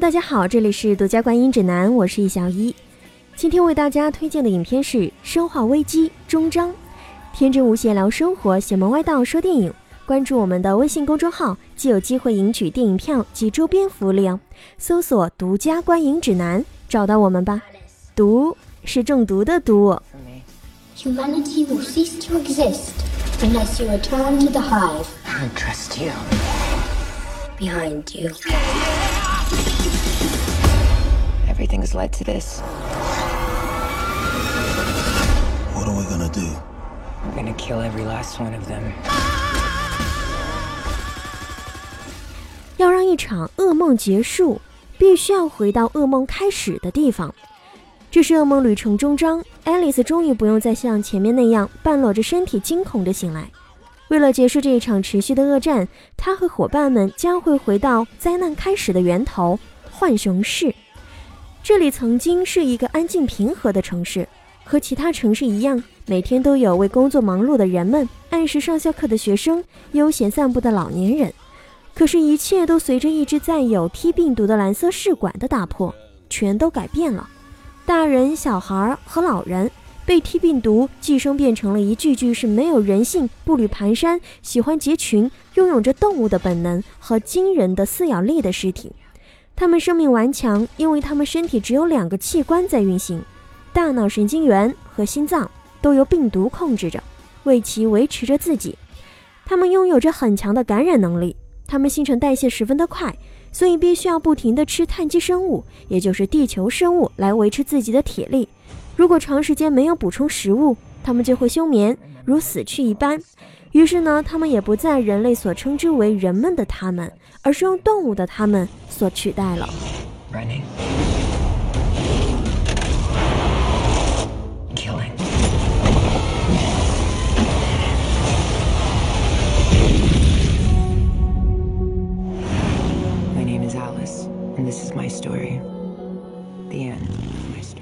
大家好，这里是独家观影指南，我是易小一。今天为大家推荐的影片是《生化危机：终章》。天真无邪聊生活，邪门歪道说电影。关注我们的微信公众号，即有机会赢取电影票及周边福利哦。搜索“独家观影指南”，找到我们吧。毒是中毒的毒。Humanity will cease to exist unless you return to the hive. I trust you. Behind you. Everything has led to this. What are we gonna do? I'm gonna kill every last one of them. 要让一场噩梦结束，必须要回到噩梦开始的地方。这是噩梦旅程终章，爱丽丝终于不用再像前面那样半裸着身体惊恐地醒来。为了结束这一场持续的恶战，她和伙伴们将会回到灾难开始的源头——浣熊市。这里曾经是一个安静平和的城市，和其他城市一样，每天都有为工作忙碌的人们、按时上下课的学生、悠闲散步的老年人。可是，一切都随着一只载有 T 病毒的蓝色试管的打破，全都改变了。大人、小孩和老人被 T 病毒寄生，变成了一具具是没有人性、步履蹒跚、喜欢结群、拥有着动物的本能和惊人的撕咬力的尸体。他们生命顽强，因为他们身体只有两个器官在运行：大脑神经元和心脏都由病毒控制着，为其维持着自己。他们拥有着很强的感染能力，他们新陈代谢十分的快。所以必须要不停地吃碳基生物，也就是地球生物，来维持自己的体力。如果长时间没有补充食物，它们就会休眠，如死去一般。于是呢，他们也不在人类所称之为人们的他们，而是用动物的他们所取代了。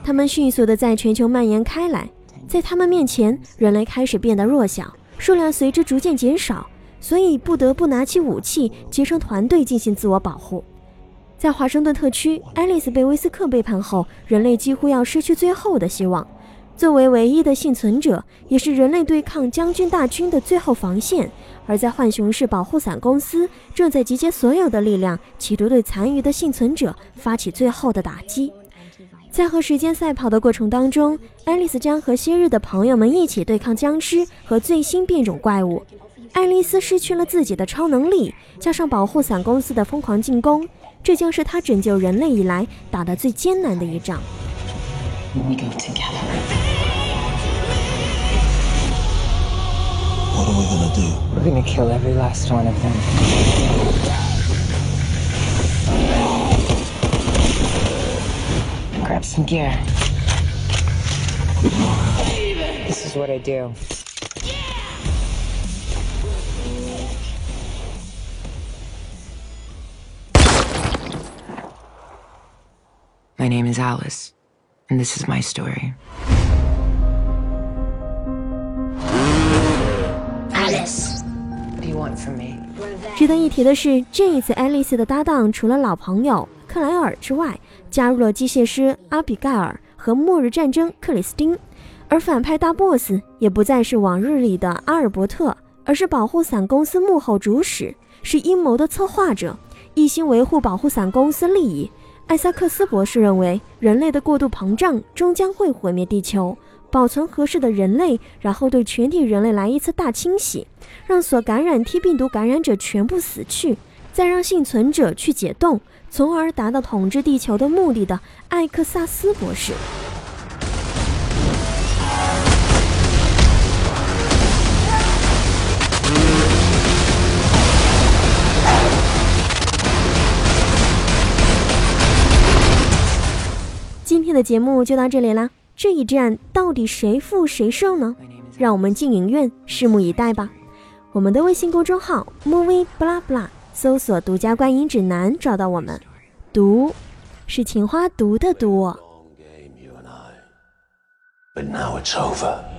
他们迅速的在全球蔓延开来，在他们面前，人类开始变得弱小，数量随之逐渐减少，所以不得不拿起武器，结成团队进行自我保护。在华盛顿特区，爱丽丝被威斯克背叛后，人类几乎要失去最后的希望。作为唯一的幸存者，也是人类对抗将军大军的最后防线。而在浣熊市保护伞公司正在集结所有的力量，企图对残余的幸存者发起最后的打击。在和时间赛跑的过程当中，爱丽丝将和昔日的朋友们一起对抗僵尸和最新变种怪物。爱丽丝失去了自己的超能力，加上保护伞公司的疯狂进攻，这将是她拯救人类以来打的最艰难的一仗。What are we gonna do? We're gonna kill every last one of them. some gear. This is what I do. My name is Alice, and this is my story. 值得一提的是，这一次爱丽丝的搭档除了老朋友 克莱尔之外，加入了机械师阿比盖尔和末日战争克里斯汀，而反派大 boss 也不再是往日里的阿尔伯特，而是保护伞公司幕后主使，是阴谋的策划者，一心维护保护伞公司利益。艾萨克斯博士认为，人类的过度膨胀终将会毁灭地球。保存合适的人类，然后对全体人类来一次大清洗，让所感染 T 病毒感染者全部死去，再让幸存者去解冻，从而达到统治地球的目的的艾克萨斯博士。今天的节目就到这里啦。这一战到底谁负谁胜呢？让我们进影院拭目以待吧。我们的微信公众号 movie blah blah，搜索“独家观影指南”找到我们。毒是情花毒的毒。But now it's over.